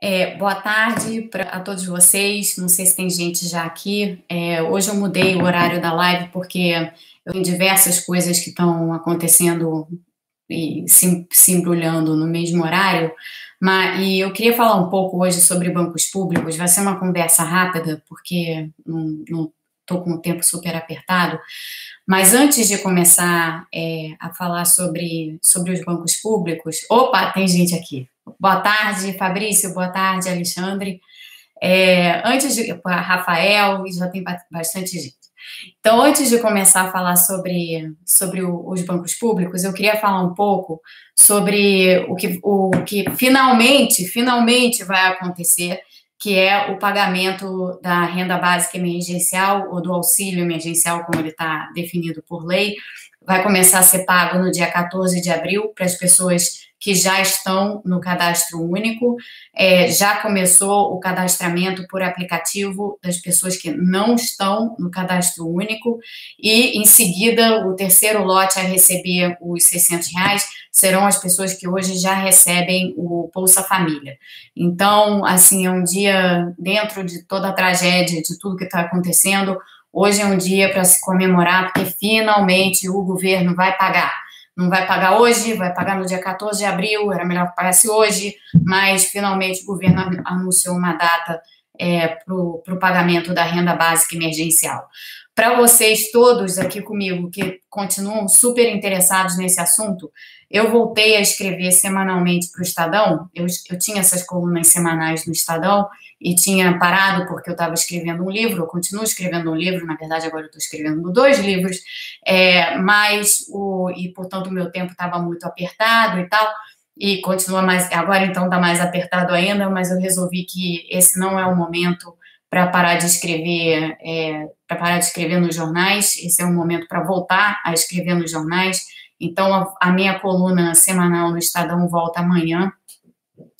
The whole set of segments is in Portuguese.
É, boa tarde pra, a todos vocês. Não sei se tem gente já aqui. É, hoje eu mudei o horário da live porque eu tenho diversas coisas que estão acontecendo e se, se embrulhando no mesmo horário. Mas, e eu queria falar um pouco hoje sobre bancos públicos. Vai ser uma conversa rápida, porque não estou com o tempo super apertado. Mas antes de começar é, a falar sobre, sobre os bancos públicos. Opa, tem gente aqui. Boa tarde, Fabrício. Boa tarde, Alexandre. É, antes de. Rafael, já tem bastante gente. Então, antes de começar a falar sobre, sobre o, os bancos públicos, eu queria falar um pouco sobre o que, o que finalmente, finalmente vai acontecer, que é o pagamento da renda básica emergencial ou do auxílio emergencial, como ele está definido por lei, vai começar a ser pago no dia 14 de abril para as pessoas que já estão no cadastro único. É, já começou o cadastramento por aplicativo das pessoas que não estão no cadastro único, e em seguida, o terceiro lote a receber os 600 reais serão as pessoas que hoje já recebem o Bolsa Família. Então, assim, é um dia dentro de toda a tragédia, de tudo que está acontecendo. Hoje é um dia para se comemorar, porque finalmente o governo vai pagar não vai pagar hoje, vai pagar no dia 14 de abril, era melhor que pagasse hoje, mas finalmente o governo anunciou uma data é, para o pagamento da renda básica emergencial. Para vocês todos aqui comigo que continuam super interessados nesse assunto, eu voltei a escrever semanalmente para o Estadão. Eu, eu tinha essas colunas semanais no Estadão e tinha parado porque eu estava escrevendo um livro. Eu continuo escrevendo um livro, na verdade, agora eu estou escrevendo dois livros, é, mas o, e portanto o meu tempo estava muito apertado e tal. E continua mais, agora então está mais apertado ainda, mas eu resolvi que esse não é o momento para parar de escrever, é, para parar de escrever nos jornais. Esse é o momento para voltar a escrever nos jornais então, a, a minha coluna semanal no Estadão volta amanhã.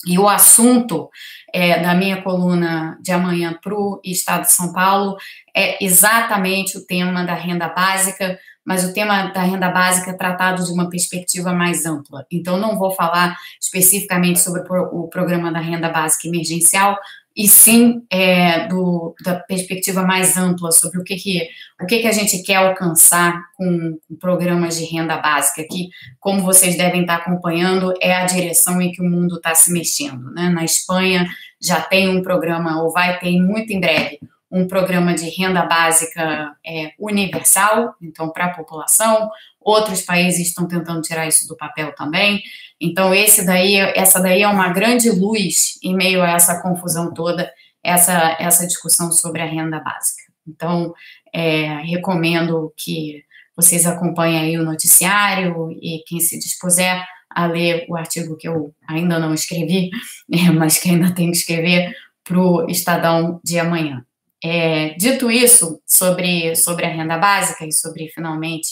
E o assunto é, da minha coluna de amanhã para o Estado de São Paulo é exatamente o tema da renda básica, mas o tema da renda básica é tratado de uma perspectiva mais ampla. Então, não vou falar especificamente sobre o programa da renda básica emergencial, e sim é, do, da perspectiva mais ampla sobre o que, que, o que, que a gente quer alcançar com, com programas de renda básica, que, como vocês devem estar acompanhando, é a direção em que o mundo está se mexendo. Né? Na Espanha já tem um programa, ou vai ter muito em breve, um programa de renda básica é, universal, então para a população. Outros países estão tentando tirar isso do papel também. Então, esse daí, essa daí é uma grande luz em meio a essa confusão toda, essa, essa discussão sobre a renda básica. Então, é, recomendo que vocês acompanhem aí o noticiário e quem se dispuser a ler o artigo que eu ainda não escrevi, mas que ainda tenho que escrever para o Estadão de amanhã. É, dito isso, sobre, sobre a renda básica e sobre finalmente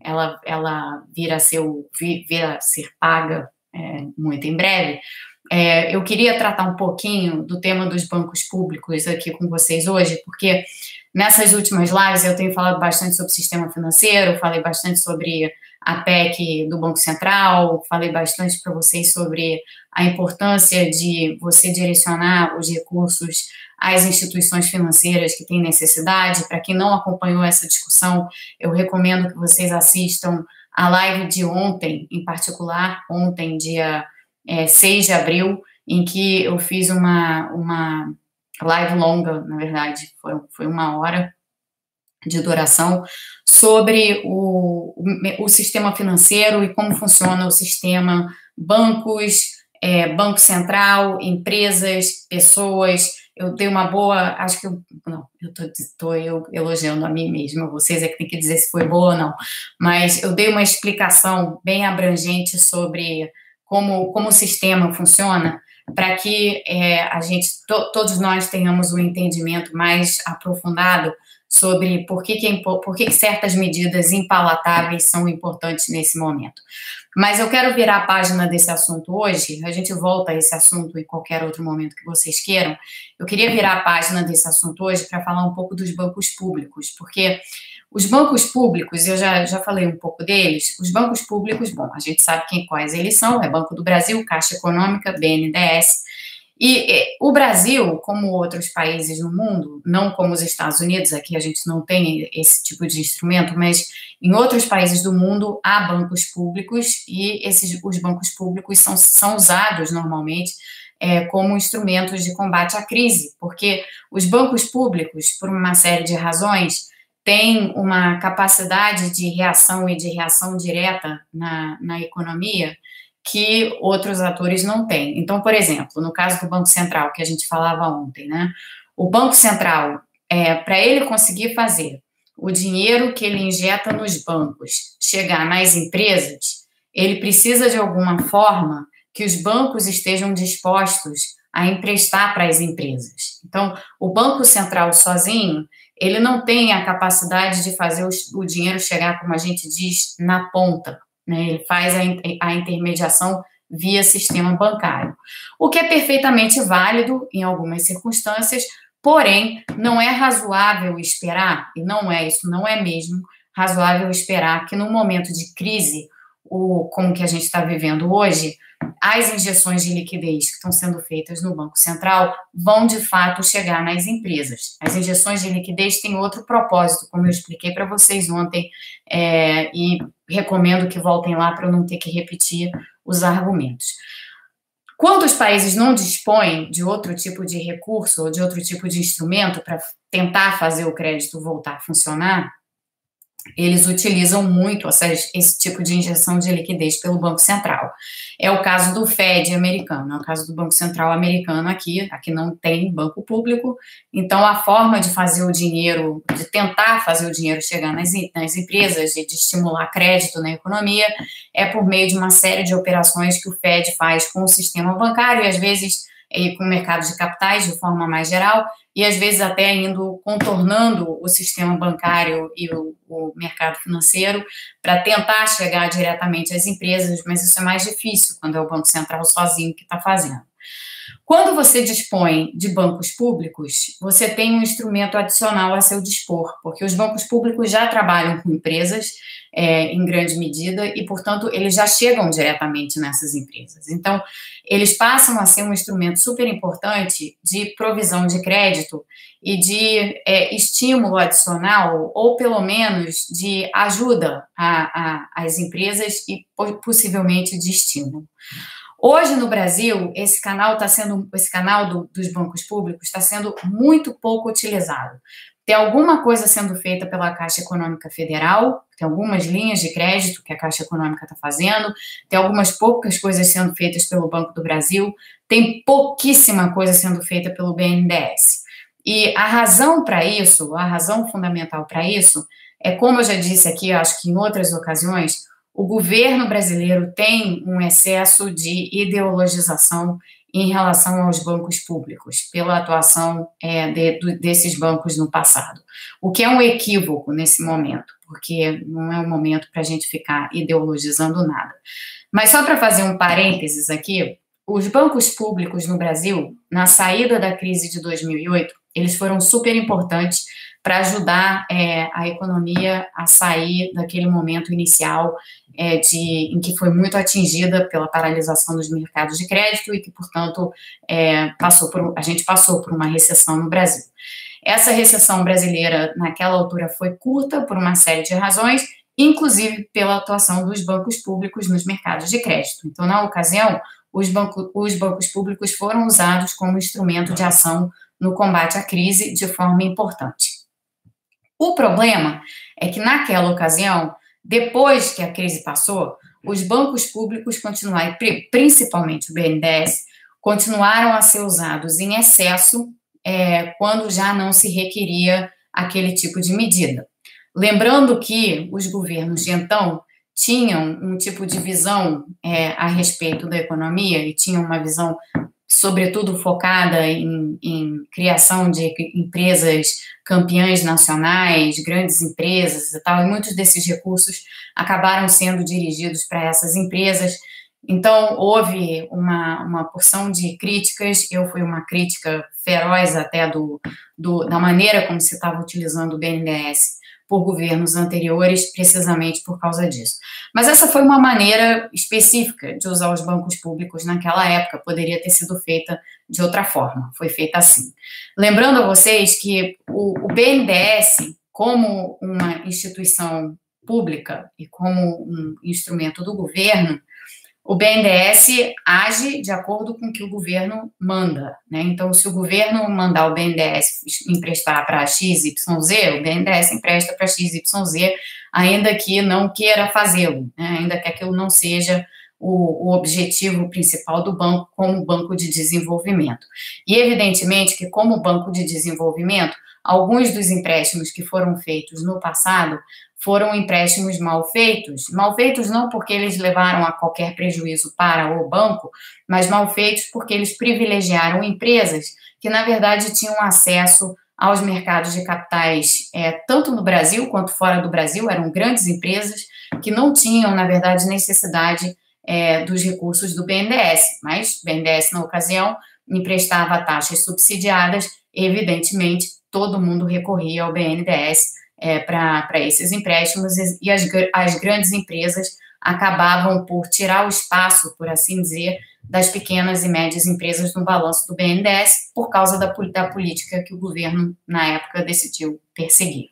ela, ela vir, a ser, vir a ser paga é, muito em breve, é, eu queria tratar um pouquinho do tema dos bancos públicos aqui com vocês hoje, porque nessas últimas lives eu tenho falado bastante sobre sistema financeiro, falei bastante sobre a PEC do Banco Central, falei bastante para vocês sobre a importância de você direcionar os recursos às instituições financeiras que têm necessidade. Para quem não acompanhou essa discussão, eu recomendo que vocês assistam a live de ontem, em particular, ontem, dia é, 6 de abril, em que eu fiz uma, uma live longa, na verdade, foi, foi uma hora de duração, sobre o, o, sistema financeiro e como funciona o sistema bancos, é, Banco Central, empresas, pessoas, eu dei uma boa, acho que eu, não, eu estou eu elogiando a mim mesma, vocês é que tem que dizer se foi boa ou não, mas eu dei uma explicação bem abrangente sobre como, como o sistema funciona, para que é, a gente, to, todos nós tenhamos um entendimento mais aprofundado sobre por que, que, é, por que, que certas medidas impalatáveis são importantes nesse momento. Mas eu quero virar a página desse assunto hoje, a gente volta a esse assunto em qualquer outro momento que vocês queiram. Eu queria virar a página desse assunto hoje para falar um pouco dos bancos públicos, porque os bancos públicos, eu já, já falei um pouco deles, os bancos públicos, bom, a gente sabe quem, quais eles são, é Banco do Brasil, Caixa Econômica, BNDES, E o Brasil, como outros países no mundo, não como os Estados Unidos, aqui a gente não tem esse tipo de instrumento, mas em outros países do mundo há bancos públicos e esses os bancos públicos são, são usados normalmente é, como instrumentos de combate à crise, porque os bancos públicos, por uma série de razões, têm uma capacidade de reação e de reação direta na, na economia que outros atores não têm. Então, por exemplo, no caso do Banco Central, que a gente falava ontem, né? O Banco Central, é, para ele conseguir fazer o dinheiro que ele injeta nos bancos chegar nas empresas, ele precisa de alguma forma que os bancos estejam dispostos a emprestar para as empresas. Então, o Banco Central sozinho, ele não tem a capacidade de fazer o, o dinheiro chegar, como a gente diz, na ponta, né? Ele faz a, a intermediação via sistema bancário, o que é perfeitamente válido em algumas circunstâncias, porém, não é razoável esperar, e não é, isso não é mesmo razoável esperar que no momento de crise, o, como que a gente está vivendo hoje, as injeções de liquidez que estão sendo feitas no Banco Central vão de fato chegar nas empresas. As injeções de liquidez têm outro propósito, como eu expliquei para vocês ontem, é, e recomendo que voltem lá para eu não ter que repetir os argumentos. Quando os países não dispõem de outro tipo de recurso ou de outro tipo de instrumento para tentar fazer o crédito voltar a funcionar, eles utilizam muito esse tipo de injeção de liquidez pelo Banco Central. É o caso do Fed americano, é o caso do Banco Central americano aqui, aqui não tem banco público, então a forma de fazer o dinheiro, de tentar fazer o dinheiro chegar nas, nas empresas, de, de estimular crédito na economia, é por meio de uma série de operações que o Fed faz com o sistema bancário e às vezes com o mercado de capitais de forma mais geral, e às vezes até indo contornando o sistema bancário e o, o mercado financeiro para tentar chegar diretamente às empresas, mas isso é mais difícil quando é o Banco Central sozinho que está fazendo. Quando você dispõe de bancos públicos, você tem um instrumento adicional a seu dispor, porque os bancos públicos já trabalham com empresas é, em grande medida e, portanto, eles já chegam diretamente nessas empresas. Então, eles passam a ser um instrumento super importante de provisão de crédito e de é, estímulo adicional, ou pelo menos de ajuda às empresas e possivelmente de estímulo. Hoje no Brasil, esse canal está sendo, esse canal do, dos bancos públicos está sendo muito pouco utilizado. Tem alguma coisa sendo feita pela Caixa Econômica Federal, tem algumas linhas de crédito que a Caixa Econômica está fazendo, tem algumas poucas coisas sendo feitas pelo Banco do Brasil, tem pouquíssima coisa sendo feita pelo BNDES. E a razão para isso, a razão fundamental para isso, é como eu já disse aqui, acho que em outras ocasiões, o governo brasileiro tem um excesso de ideologização em relação aos bancos públicos, pela atuação é, de, desses bancos no passado. O que é um equívoco nesse momento, porque não é o momento para a gente ficar ideologizando nada. Mas só para fazer um parênteses aqui, os bancos públicos no Brasil, na saída da crise de 2008, eles foram super importantes para ajudar é, a economia a sair daquele momento inicial é, de, em que foi muito atingida pela paralisação dos mercados de crédito e que, portanto, é, passou por, a gente passou por uma recessão no Brasil. Essa recessão brasileira, naquela altura, foi curta por uma série de razões, inclusive pela atuação dos bancos públicos nos mercados de crédito. Então, na ocasião, os, banco, os bancos públicos foram usados como instrumento de ação no combate à crise de forma importante. O problema é que, naquela ocasião, depois que a crise passou, os bancos públicos continuaram, principalmente o BNDES, continuaram a ser usados em excesso é, quando já não se requeria aquele tipo de medida. Lembrando que os governos de então tinham um tipo de visão é, a respeito da economia e tinham uma visão sobretudo focada em, em, criação de empresas campeãs nacionais, grandes empresas e tal, e muitos desses recursos acabaram sendo dirigidos para essas empresas. Então, houve uma, uma porção de críticas, eu fui uma crítica feroz até do, do da maneira como se estava utilizando o BNDES por governos anteriores, precisamente por causa disso. Mas essa foi uma maneira específica de usar os bancos públicos naquela época, poderia ter sido feita de outra forma, foi feita assim. Lembrando a vocês que o, o BNDES, como uma instituição pública e como um instrumento do governo, o BNDES age de acordo com o que o governo manda, né? Então, se o governo mandar o BNDES emprestar para XYZ, o BNDES empresta para XYZ, ainda que não queira fazê-lo, né? ainda que aquilo não seja o, o, objetivo principal do banco como banco de desenvolvimento. E, evidentemente, que como banco de desenvolvimento, alguns dos empréstimos que foram feitos no passado foram empréstimos mal feitos. Mal feitos não porque eles levaram a qualquer prejuízo para o banco, mas mal feitos porque eles privilegiaram empresas que, na verdade, tinham acesso aos mercados de capitais, é, tanto no Brasil quanto fora do Brasil, eram grandes empresas que não tinham, na verdade, necessidade é, dos recursos do BNDES, mas o BNDES, na ocasião, emprestava taxas subsidiadas, evidentemente, todo mundo recorria ao BNDES é, para esses empréstimos e as, as grandes empresas acabavam por tirar o espaço, por assim dizer, das pequenas e médias empresas no balanço do BNDES por causa da, da política que o governo, na época, decidiu perseguir.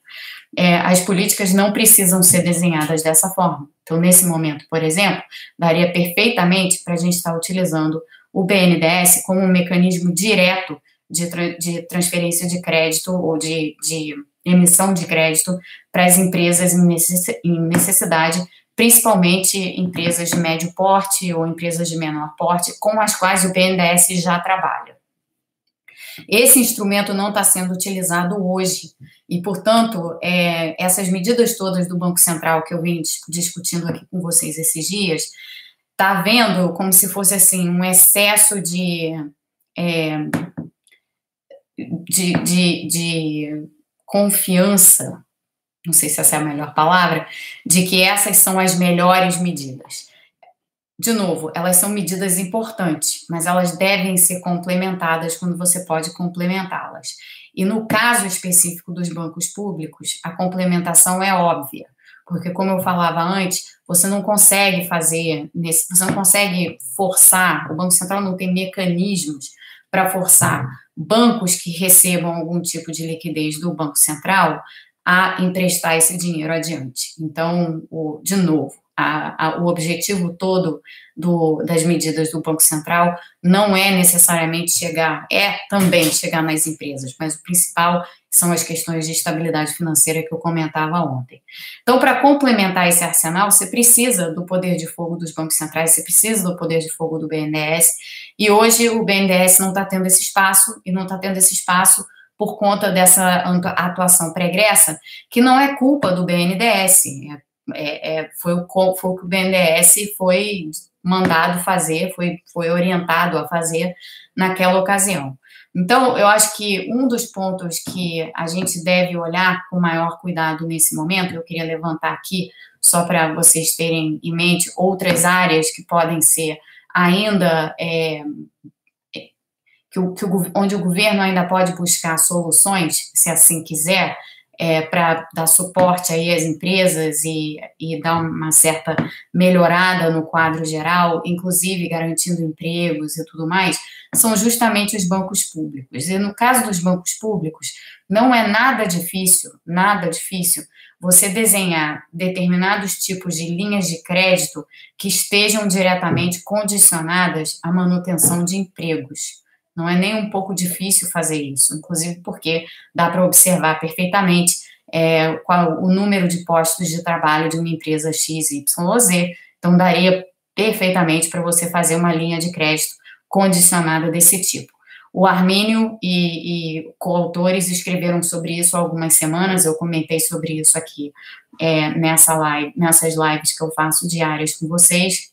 É, as políticas não precisam ser desenhadas dessa forma. Então, nesse momento, por exemplo, daria perfeitamente para a gente estar utilizando o BNDES como um mecanismo direto de, de transferência de crédito ou de, de emissão de crédito para as empresas em necessidade, principalmente empresas de médio porte ou empresas de menor porte, com as quais o BNDES já trabalha. Esse instrumento não está sendo utilizado hoje e, portanto, é, essas medidas todas do Banco Central que eu vim discutindo aqui com vocês esses dias, está vendo como se fosse assim um excesso de, é, de, de, de confiança, não sei se essa é a melhor palavra, de que essas são as melhores medidas. De novo, elas são medidas importantes, mas elas devem ser complementadas quando você pode complementá-las. E no caso específico dos bancos públicos, a complementação é óbvia, porque como eu falava antes, você não consegue fazer, você não consegue forçar, o Banco Central não tem mecanismos para forçar bancos que recebam algum tipo de liquidez do Banco Central a emprestar esse dinheiro adiante. Então, o, de novo, a, a, o objetivo todo do, das medidas do Banco Central não é necessariamente chegar, é também chegar nas empresas, mas o principal são as questões de estabilidade financeira que eu comentava ontem. Então, para complementar esse arsenal, você precisa do poder de fogo dos bancos centrais, você precisa do poder de fogo do BNDES, e hoje o BNDES não está tendo esse espaço, e não está tendo esse espaço por conta dessa atuação pregressa, que não é culpa do BNDES, é é, é, foi, o, foi o que o BNDES foi mandado fazer, foi, foi orientado a fazer naquela ocasião. Então, eu acho que um dos pontos que a gente deve olhar com maior cuidado nesse momento, eu queria levantar aqui, só para vocês terem em mente outras áreas que podem ser ainda. É, que o, que o, onde o governo ainda pode buscar soluções, se assim quiser, é, para dar suporte aí às empresas e, e dar uma certa melhorada no quadro geral, inclusive garantindo empregos e tudo mais, são justamente os bancos públicos. E no caso dos bancos públicos, não é nada difícil, nada difícil, você desenhar determinados tipos de linhas de crédito que estejam diretamente condicionadas à manutenção de empregos. Não é nem um pouco difícil fazer isso, inclusive porque dá para observar perfeitamente é, qual o número de postos de trabalho de uma empresa XYZ. Então, daria perfeitamente para você fazer uma linha de crédito condicionada desse tipo. O Armínio e, e coautores escreveram sobre isso há algumas semanas, eu comentei sobre isso aqui é, nessa live, nessas lives que eu faço diárias com vocês,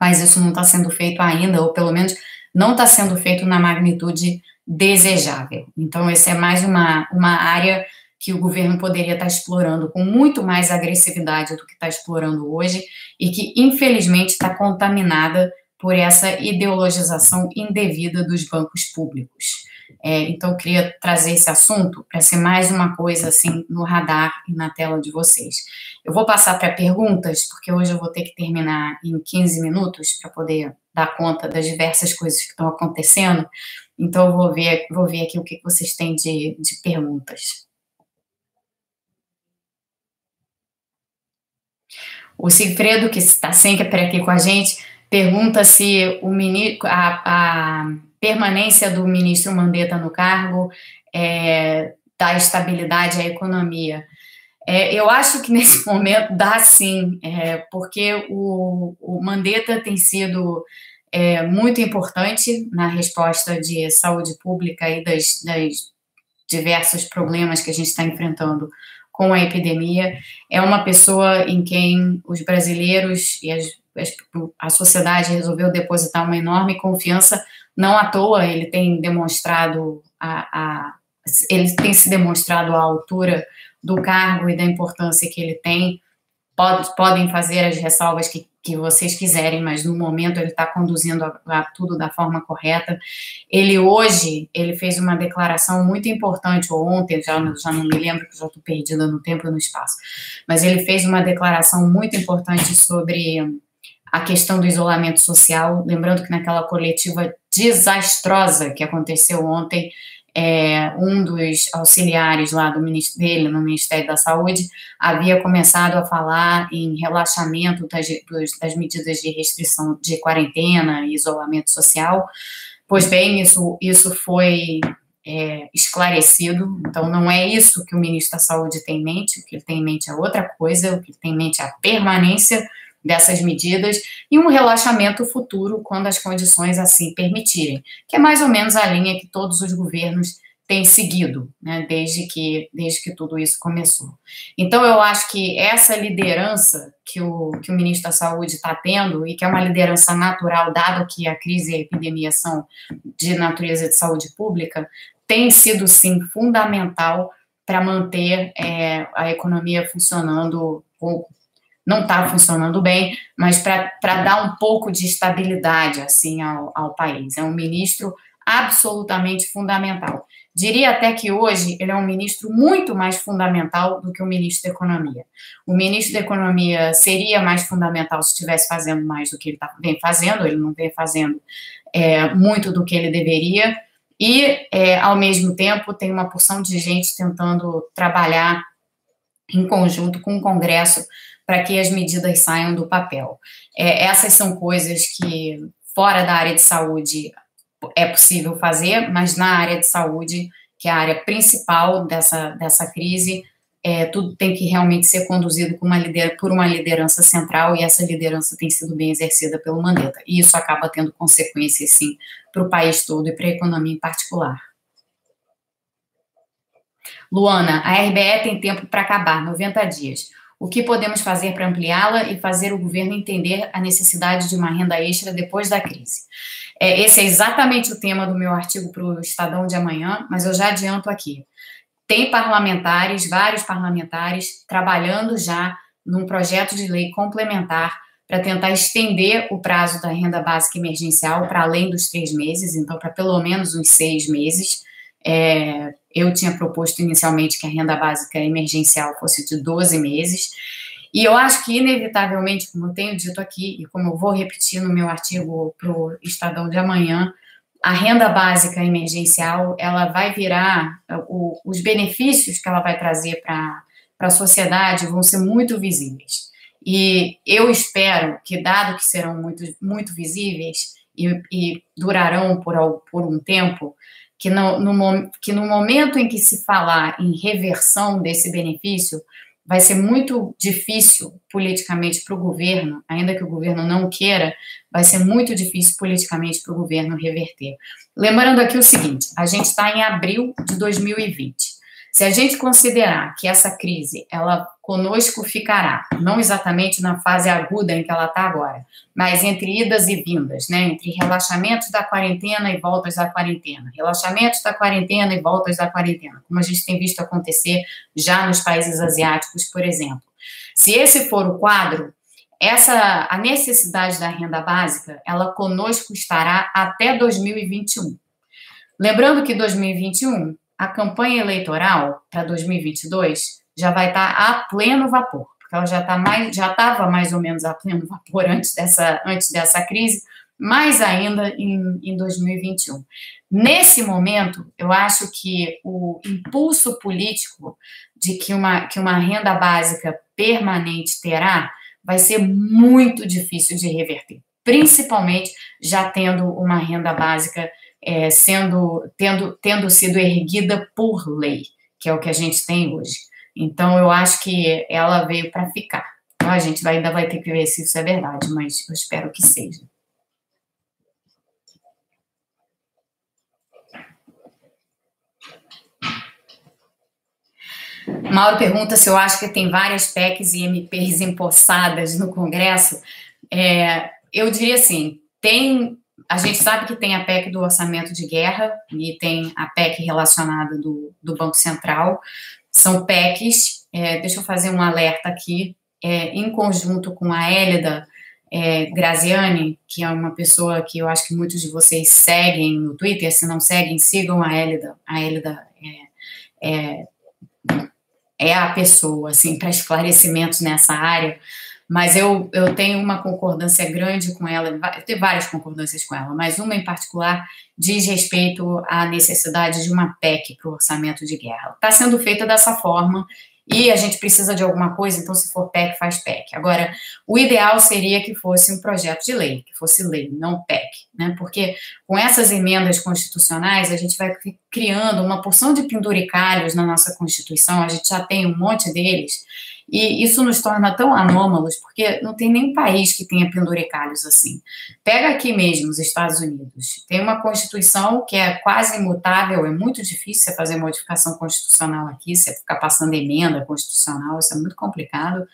mas isso não está sendo feito ainda, ou pelo menos não está sendo feito na magnitude desejável. Então, essa é mais uma, uma área que o governo poderia estar tá explorando com muito mais agressividade do que está explorando hoje e que, infelizmente, está contaminada por essa ideologização indevida dos bancos públicos. É, então, eu queria trazer esse assunto para ser mais uma coisa assim no radar e na tela de vocês. Eu vou passar para perguntas, porque hoje eu vou ter que terminar em 15 minutos para poder dar conta das diversas coisas que estão acontecendo. Então, eu vou ver, vou ver aqui o que vocês têm de, de perguntas. O Sigfredo, que está sempre aqui com a gente, pergunta se o a, a permanência do ministro Mandetta no cargo é, dá estabilidade à economia. É, eu acho que nesse momento dá sim, é, porque o, o Mandetta tem sido é, muito importante na resposta de saúde pública e das, das diversos problemas que a gente está enfrentando com a epidemia. É uma pessoa em quem os brasileiros e as, a sociedade resolveu depositar uma enorme confiança. Não à toa, ele tem demonstrado a, a ele tem se demonstrado à altura do cargo e da importância que ele tem. Pode, podem fazer as ressalvas que que vocês quiserem, mas no momento ele está conduzindo a, a tudo da forma correta. Ele hoje, ele fez uma declaração muito importante, ou ontem, já, já não me lembro, que já estou perdida no tempo e no espaço, mas ele fez uma declaração muito importante sobre a questão do isolamento social, lembrando que naquela coletiva desastrosa que aconteceu ontem, é, um dos auxiliares lá do dele no Ministério da Saúde havia começado a falar em relaxamento das, das medidas de restrição de quarentena e isolamento social. Pois bem, isso, isso foi é, esclarecido, então não é isso que o ministro da Saúde tem em mente, o que ele tem em mente é outra coisa, o que ele tem em mente é a permanência dessas medidas e um relaxamento futuro quando as condições assim permitirem, que é mais ou menos a linha que todos os governos têm seguido, né, desde que desde que tudo isso começou. Então eu acho que essa liderança que o que o ministro da Saúde está tendo e que é uma liderança natural, dado que a crise e a epidemia são de natureza de saúde pública, tem sido sim fundamental para manter é, a economia funcionando não está funcionando bem, mas para dar um pouco de estabilidade assim ao, ao país. É um ministro absolutamente fundamental. Diria até que hoje ele é um ministro muito mais fundamental do que o ministro da Economia. O ministro da Economia seria mais fundamental se estivesse fazendo mais do que ele tá, vem fazendo, ele não vem fazendo é, muito do que ele deveria, e, é, ao mesmo tempo, tem uma porção de gente tentando trabalhar em conjunto com o Congresso para que as medidas saiam do papel. É, essas são coisas que, fora da área de saúde, é possível fazer, mas na área de saúde, que é a área principal dessa, dessa crise, é, tudo tem que realmente ser conduzido uma lider, por uma liderança central, e essa liderança tem sido bem exercida pelo Mandetta. E isso acaba tendo consequências, sim, para o país todo e para a economia em particular. Luana, a RBE tem tempo para acabar, 90 dias. O que podemos fazer para ampliá-la e fazer o governo entender a necessidade de uma renda extra depois da crise? É, esse é exatamente o tema do meu artigo para o Estadão de amanhã, mas eu já adianto aqui. Tem parlamentares, vários parlamentares, trabalhando já num projeto de lei complementar para tentar estender o prazo da renda básica emergencial para além dos três meses, então para pelo menos uns seis meses. É, eu tinha proposto inicialmente que a renda básica emergencial fosse de 12 meses. E eu acho que, inevitavelmente, como eu tenho dito aqui, e como eu vou repetir no meu artigo para o Estadão de amanhã, a renda básica emergencial ela vai virar, o, os benefícios que ela vai trazer para a sociedade vão ser muito visíveis. E eu espero que, dado que serão muito, muito visíveis e, e durarão por, por um tempo, que no, no, que no momento em que se falar em reversão desse benefício, vai ser muito difícil politicamente para o governo, ainda que o governo não queira, vai ser muito difícil politicamente para o governo reverter. Lembrando aqui o seguinte: a gente está em abril de 2020. Se a gente considerar que essa crise, ela conosco ficará, não exatamente na fase aguda em que ela está agora, mas entre idas e vindas, né, entre relaxamentos da quarentena e voltas da quarentena, relaxamentos da quarentena e voltas da quarentena, como a gente tem visto acontecer já nos países asiáticos, por exemplo. Se esse for o quadro, essa a necessidade da renda básica, ela conosco estará até 2021. Lembrando que 2021, a campanha eleitoral para 2022 já vai estar tá a pleno vapor, porque ela já está mais, já estava mais ou menos a pleno vapor antes dessa, antes dessa crise, mais ainda em, em 2021. Nesse momento, eu acho que o impulso político de que uma, que uma renda básica permanente terá vai ser muito difícil de reverter, principalmente já tendo uma renda básica é, sendo tendo, tendo sido erguida por lei, que é o que a gente tem hoje. Então, eu acho que ela veio para ficar. A gente vai, ainda vai ter que ver se isso é verdade, mas eu espero que seja. Mauro pergunta se eu acho que tem várias PECs e MPs empossadas no Congresso. É, eu diria assim, tem. A gente sabe que tem a PEC do orçamento de guerra e tem a PEC relacionada do, do Banco Central. São PECs, é, deixa eu fazer um alerta aqui, é, em conjunto com a Hélida é, Graziani, que é uma pessoa que eu acho que muitos de vocês seguem no Twitter, se não seguem, sigam a Hélida. A Hélida é, é é a pessoa, assim, para esclarecimentos nessa área, mas eu, eu tenho uma concordância grande com ela, eu tenho várias concordâncias com ela, mas uma em particular diz respeito à necessidade de uma PEC para o orçamento de guerra. Está sendo feita dessa forma e a gente precisa de alguma coisa, então se for PEC, faz PEC. Agora, o ideal seria que fosse um projeto de lei, que fosse lei, não PEC, né? Porque com essas emendas constitucionais, a gente vai criando uma porção de penduricalhos na nossa Constituição, a gente já tem um monte deles, e isso nos torna tão anômalos, porque não tem nenhum país que tenha penduricalhos assim. Pega aqui mesmo, os Estados Unidos. Tem uma Constituição que é quase imutável, é muito difícil você fazer modificação constitucional aqui, você ficar passando emenda constitucional, isso é muito complicado.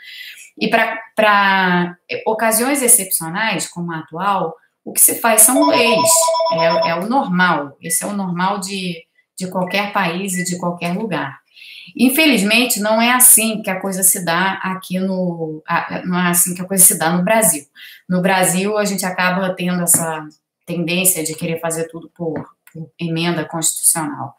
E para ocasiões excepcionais, como a atual, o que se faz são leis, é, é o normal, esse é o normal de, de qualquer país e de qualquer lugar. Infelizmente, não é assim que a coisa se dá aqui no. Não é assim que a coisa se dá no Brasil. No Brasil, a gente acaba tendo essa tendência de querer fazer tudo por, por emenda constitucional.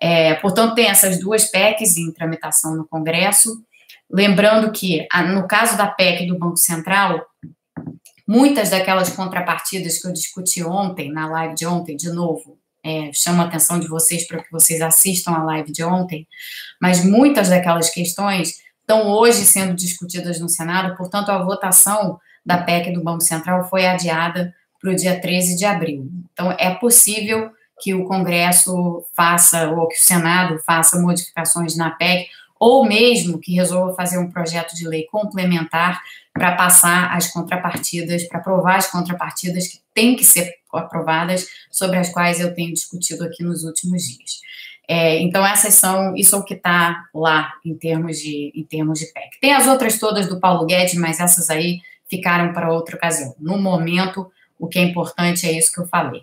É, portanto, tem essas duas PECs em tramitação no Congresso. Lembrando que, no caso da PEC do Banco Central, muitas daquelas contrapartidas que eu discuti ontem, na live de ontem, de novo, é, chamo a atenção de vocês para que vocês assistam a live de ontem, mas muitas daquelas questões estão hoje sendo discutidas no Senado, portanto, a votação da PEC do Banco Central foi adiada para o dia 13 de abril. Então, é possível que o Congresso faça, ou que o Senado faça modificações na PEC, ou mesmo que resolva fazer um projeto de lei complementar para passar as contrapartidas, para aprovar as contrapartidas que têm que ser aprovadas, sobre as quais eu tenho discutido aqui nos últimos dias. É, então, essas são, isso é o que está lá em termos, de, em termos de PEC. Tem as outras todas do Paulo Guedes, mas essas aí ficaram para outra ocasião. No momento, o que é importante é isso que eu falei.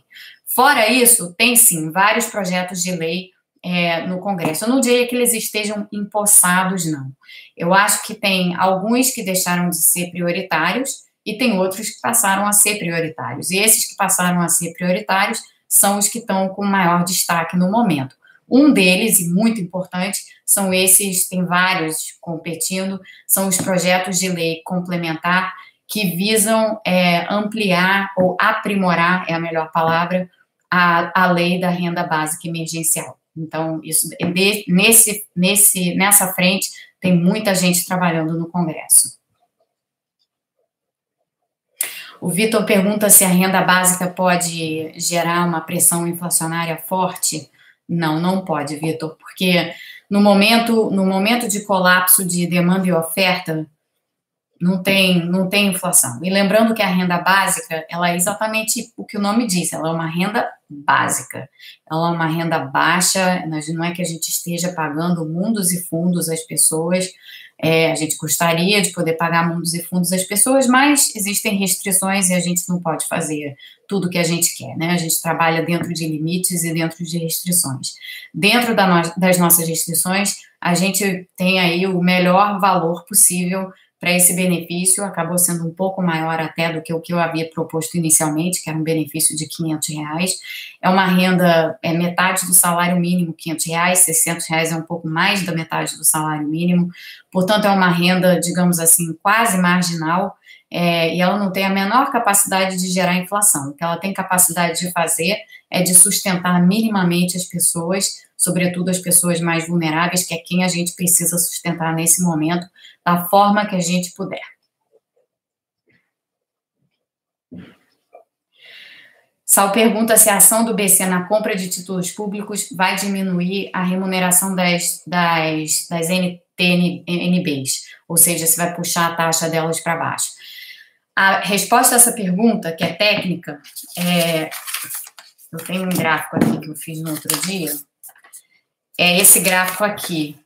Fora isso, tem sim vários projetos de lei é, no Congresso. Eu não diria que eles estejam empossados, não. Eu acho que tem alguns que deixaram de ser prioritários e tem outros que passaram a ser prioritários. E esses que passaram a ser prioritários são os que estão com maior destaque no momento. Um deles, e muito importante, são esses, tem vários competindo, são os projetos de lei complementar que visam é, ampliar ou aprimorar, é a melhor palavra, a, a lei da renda básica emergencial. Então, isso, nesse, nesse, nessa frente, tem muita gente trabalhando no Congresso. O Vitor pergunta se a renda básica pode gerar uma pressão inflacionária forte. Não, não pode, Vitor, porque no momento, no momento de colapso de demanda e oferta, não tem, não tem inflação. E lembrando que a renda básica, ela é exatamente o que o nome diz, ela é uma renda básica. Ela é uma renda baixa, não é que a gente esteja pagando mundos e fundos às pessoas, é, a gente gostaria de poder pagar mundos e fundos às pessoas, mas existem restrições e a gente não pode fazer tudo o que a gente quer, né? A gente trabalha dentro de limites e dentro de restrições. Dentro da no das nossas restrições, a gente tem aí o melhor valor possível para esse benefício, acabou sendo um pouco maior até do que o que eu havia proposto inicialmente, que era um benefício de 500 reais. É uma renda, é metade do salário mínimo, 500 reais, 600 reais é um pouco mais da metade do salário mínimo, portanto, é uma renda, digamos assim, quase marginal, é, e ela não tem a menor capacidade de gerar inflação. O que ela tem capacidade de fazer é de sustentar minimamente as pessoas, sobretudo as pessoas mais vulneráveis, que é quem a gente precisa sustentar nesse momento, da forma que a gente puder. Sal pergunta se a ação do BC na compra de títulos públicos vai diminuir a remuneração das, das, das NTNBs, ou seja, se vai puxar a taxa delas para baixo. A resposta a essa pergunta, que é técnica, é, eu tenho um gráfico aqui que eu fiz no outro dia, é esse gráfico aqui.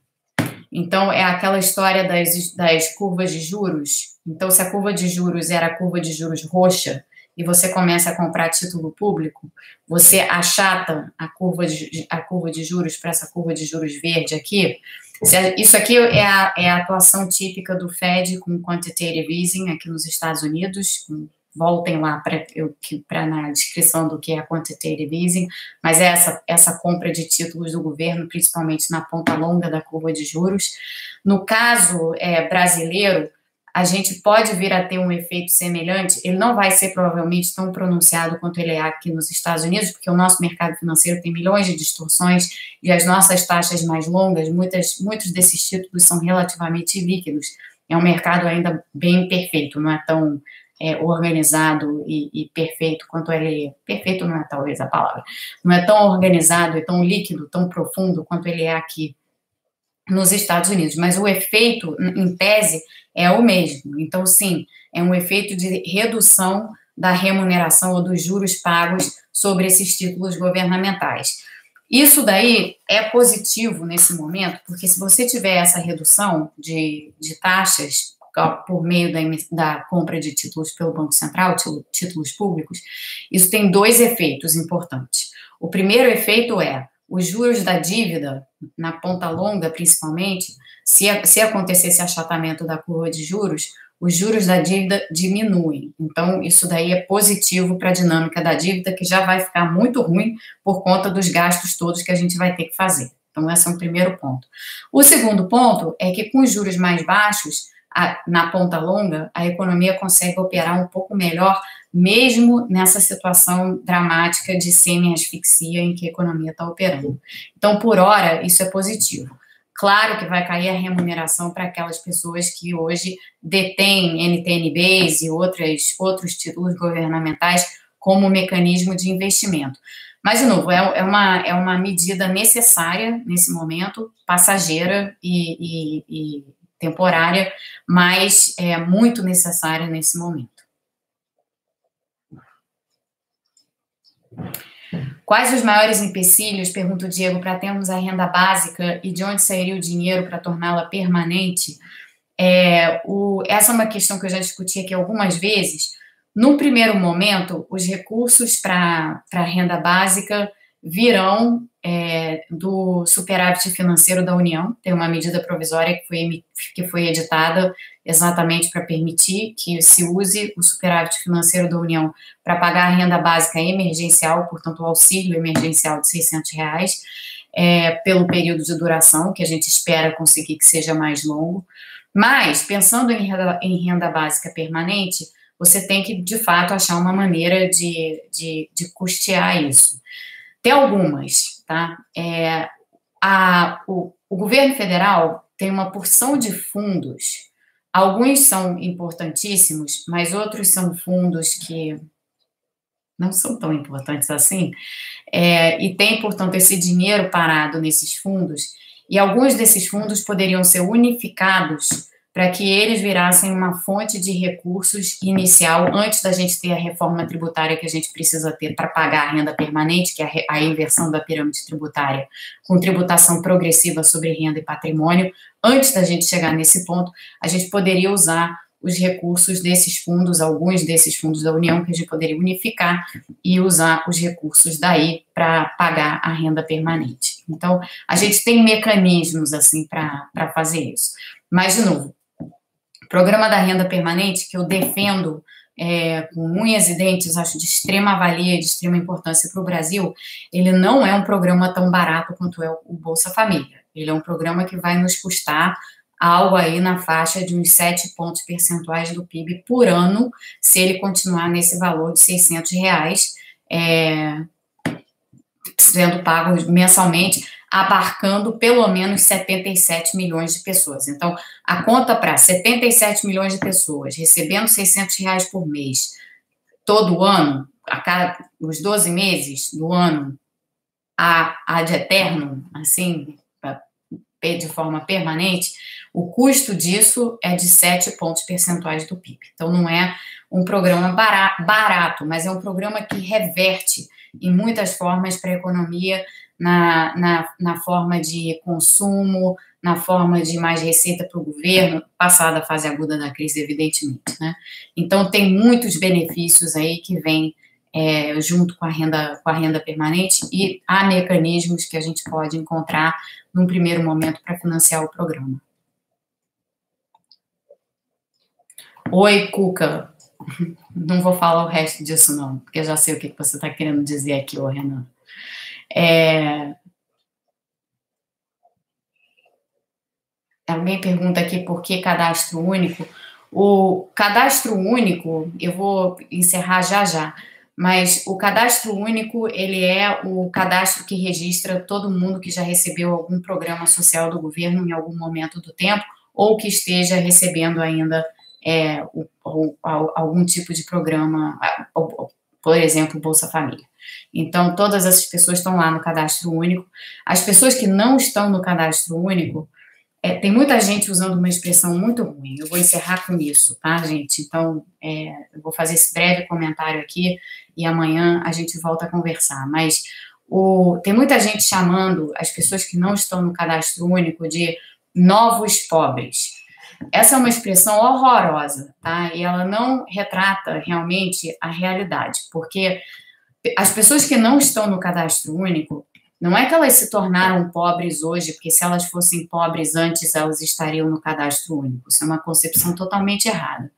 Então, é aquela história das, das curvas de juros. Então, se a curva de juros era a curva de juros roxa, e você começa a comprar título público, você achata a curva de, a curva de juros para essa curva de juros verde aqui. Isso aqui é a, é a atuação típica do Fed com quantitative easing aqui nos Estados Unidos, voltem lá para na descrição do que é quantitative easing, mas é essa, essa compra de títulos do governo, principalmente na ponta longa da curva de juros. No caso é, brasileiro, a gente pode vir a ter um efeito semelhante, ele não vai ser provavelmente tão pronunciado quanto ele é aqui nos Estados Unidos, porque o nosso mercado financeiro tem milhões de distorções e as nossas taxas mais longas, muitas, muitos desses títulos são relativamente líquidos. É um mercado ainda bem perfeito, não é tão é, organizado e, e, perfeito quanto ele é. Perfeito não é talvez a palavra. Não é tão organizado e tão líquido, tão profundo quanto ele é aqui nos Estados Unidos. Mas o efeito, em tese, é o mesmo. Então, sim, é um efeito de redução da remuneração ou dos juros pagos sobre esses títulos governamentais. Isso daí é positivo nesse momento, porque se você tiver essa redução de, de taxas por meio da, da, compra de títulos pelo Banco Central, títulos públicos, isso tem dois efeitos importantes. O primeiro efeito é os juros da dívida, na ponta longa principalmente, se, se acontecesse achatamento da curva de juros, os juros da dívida diminuem. Então, isso daí é positivo para a dinâmica da dívida, que já vai ficar muito ruim por conta dos gastos todos que a gente vai ter que fazer. Então, esse é um primeiro ponto. O segundo ponto é que com os juros mais baixos, a, na ponta longa, a economia consegue operar um pouco melhor, mesmo nessa situação dramática de semi-asfixia em que a economia está operando. Então, por hora, isso é positivo. Claro que vai cair a remuneração para aquelas pessoas que hoje detêm NTNBs e outras, outros títulos governamentais como mecanismo de investimento. Mas, de novo, é, é, uma, é uma medida necessária nesse momento, passageira e, e, e temporária, mas é muito necessária nesse momento. Quais os maiores empecilhos, pergunta o Diego, para termos a renda básica e de onde sairia o dinheiro para torná-la permanente? É, o, essa é uma questão que eu já discuti aqui algumas vezes. No primeiro momento, os recursos para a renda básica virão é, do superávit financeiro da União. Tem uma medida provisória que foi, que foi editada exatamente para permitir que se use o superávit financeiro da União para pagar a renda básica emergencial, portanto, o auxílio emergencial de 600 reais, é, pelo período de duração, que a gente espera conseguir que seja mais longo. Mas, pensando em renda, em renda básica permanente, você tem que, de fato, achar uma maneira de, de, de custear isso. Tem algumas, tá? É, a, o, o governo federal tem uma porção de fundos, alguns são importantíssimos, mas outros são fundos que não são tão importantes assim, é, e tem, portanto, esse dinheiro parado nesses fundos, e alguns desses fundos poderiam ser unificados para que eles virassem uma fonte de recursos inicial antes da gente ter a reforma tributária que a gente precisa ter para pagar a renda permanente, que é a inversão da pirâmide tributária, com tributação progressiva sobre renda e patrimônio. Antes da gente chegar nesse ponto, a gente poderia usar os recursos desses fundos, alguns desses fundos da União, que a gente poderia unificar e usar os recursos daí para pagar a renda permanente. Então, a gente tem mecanismos assim para fazer isso. Mas, de novo, Programa da renda permanente, que eu defendo é, com unhas e dentes, acho de extrema valia de extrema importância para o Brasil, ele não é um programa tão barato quanto é o Bolsa Família. Ele é um programa que vai nos custar algo aí na faixa de uns 7 pontos percentuais do PIB por ano, se ele continuar nesse valor de 600 reais, é, sendo pago mensalmente, abarcando pelo menos 77 milhões de pessoas. Então, a conta para 77 milhões de pessoas recebendo 600 reais por mês todo ano, a cada os 12 meses do ano, a, a de eterno, assim, de forma permanente, o custo disso é de 7 pontos percentuais do PIB. Então, não é um programa barato, mas é um programa que reverte em muitas formas para a economia, na, na, na forma de consumo, na forma de mais receita para o governo, passada a fase aguda da crise, evidentemente. Né? Então, tem muitos benefícios aí que vêm é, junto com a, renda, com a renda permanente e há mecanismos que a gente pode encontrar num primeiro momento para financiar o programa. Oi, Cuca. Não vou falar o resto disso, não, porque eu já sei o que você está querendo dizer aqui, ô Renan. É... Alguém pergunta aqui por que cadastro único. O cadastro único, eu vou encerrar já já, mas o cadastro único, ele é o cadastro que registra todo mundo que já recebeu algum programa social do governo em algum momento do tempo, ou que esteja recebendo ainda é, o, o, algum tipo de programa, por exemplo, Bolsa Família. Então, todas essas pessoas estão lá no cadastro único. As pessoas que não estão no cadastro único, é, tem muita gente usando uma expressão muito ruim. Eu vou encerrar com isso, tá, gente? Então, é, eu vou fazer esse breve comentário aqui e amanhã a gente volta a conversar. Mas o, tem muita gente chamando as pessoas que não estão no cadastro único de novos pobres. Essa é uma expressão horrorosa, tá? E ela não retrata realmente a realidade, porque as pessoas que não estão no cadastro único, não é que elas se tornaram pobres hoje, porque se elas fossem pobres antes, elas estariam no cadastro único. Isso é uma concepção totalmente errada.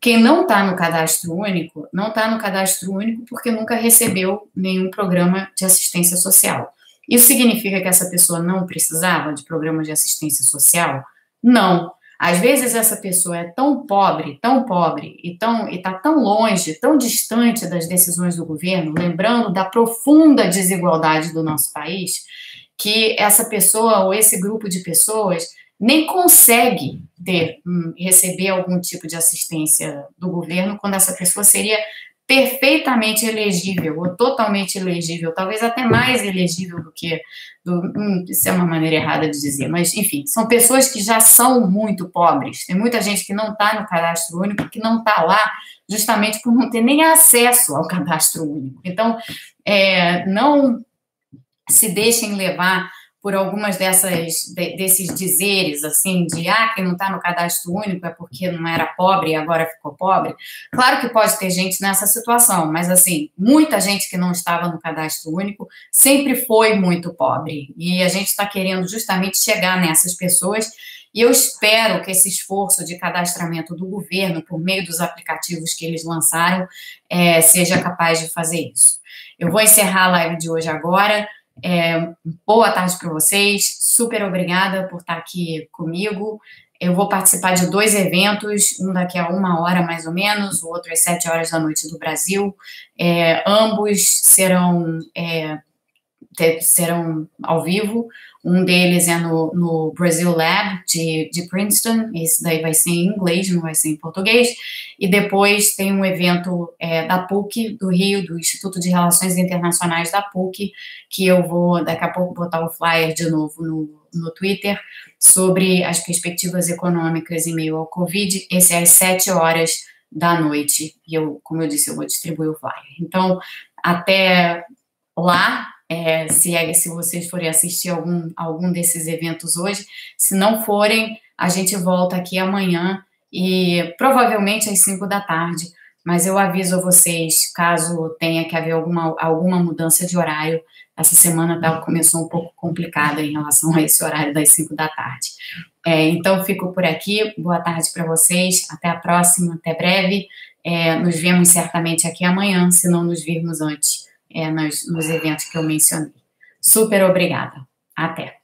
Quem não está no cadastro único, não está no cadastro único porque nunca recebeu nenhum programa de assistência social. Isso significa que essa pessoa não precisava de programa de assistência social? Não. Às vezes essa pessoa é tão pobre, tão pobre e tão está tão longe, tão distante das decisões do governo, lembrando da profunda desigualdade do nosso país, que essa pessoa ou esse grupo de pessoas nem consegue ter hum, receber algum tipo de assistência do governo quando essa pessoa seria perfeitamente elegível, ou totalmente elegível, talvez até mais elegível do que. Do, hum, isso é uma maneira errada de dizer, mas enfim, são pessoas que já são muito pobres. Tem muita gente que não está no cadastro único, que não está lá justamente por não ter nem acesso ao cadastro único. Então, é, não se deixem levar por algumas dessas de, desses dizeres assim de ah quem não está no cadastro único é porque não era pobre e agora ficou pobre. Claro que pode ter gente nessa situação mas assim muita gente que não estava no cadastro único sempre foi muito pobre. E a gente está querendo justamente chegar nessas pessoas e eu espero que esse esforço de cadastramento do governo por meio dos aplicativos que eles lançaram é, seja capaz de fazer isso. Eu vou encerrar a live de hoje agora é, boa tarde para vocês, super obrigada por estar aqui comigo. Eu vou participar de dois eventos, um daqui a uma hora mais ou menos, o outro às sete horas da noite do Brasil. É, ambos serão, é, serão ao vivo. Um deles é no, no Brazil Lab de, de Princeton, esse daí vai ser em inglês, não vai ser em português. E depois tem um evento é, da PUC do Rio, do Instituto de Relações Internacionais da PUC, que eu vou daqui a pouco botar o flyer de novo no, no Twitter, sobre as perspectivas econômicas em meio ao Covid. Esse é às sete horas da noite. E eu, como eu disse, eu vou distribuir o flyer. Então, até lá, é, se, é, se vocês forem assistir algum, algum desses eventos hoje. Se não forem, a gente volta aqui amanhã e provavelmente às 5 da tarde. Mas eu aviso a vocês, caso tenha que haver alguma, alguma mudança de horário, essa semana tá, começou um pouco complicada em relação a esse horário das 5 da tarde. É, então, fico por aqui. Boa tarde para vocês. Até a próxima. Até breve. É, nos vemos certamente aqui amanhã, se não nos virmos antes é, nos, nos eventos que eu mencionei. Super obrigada. Até.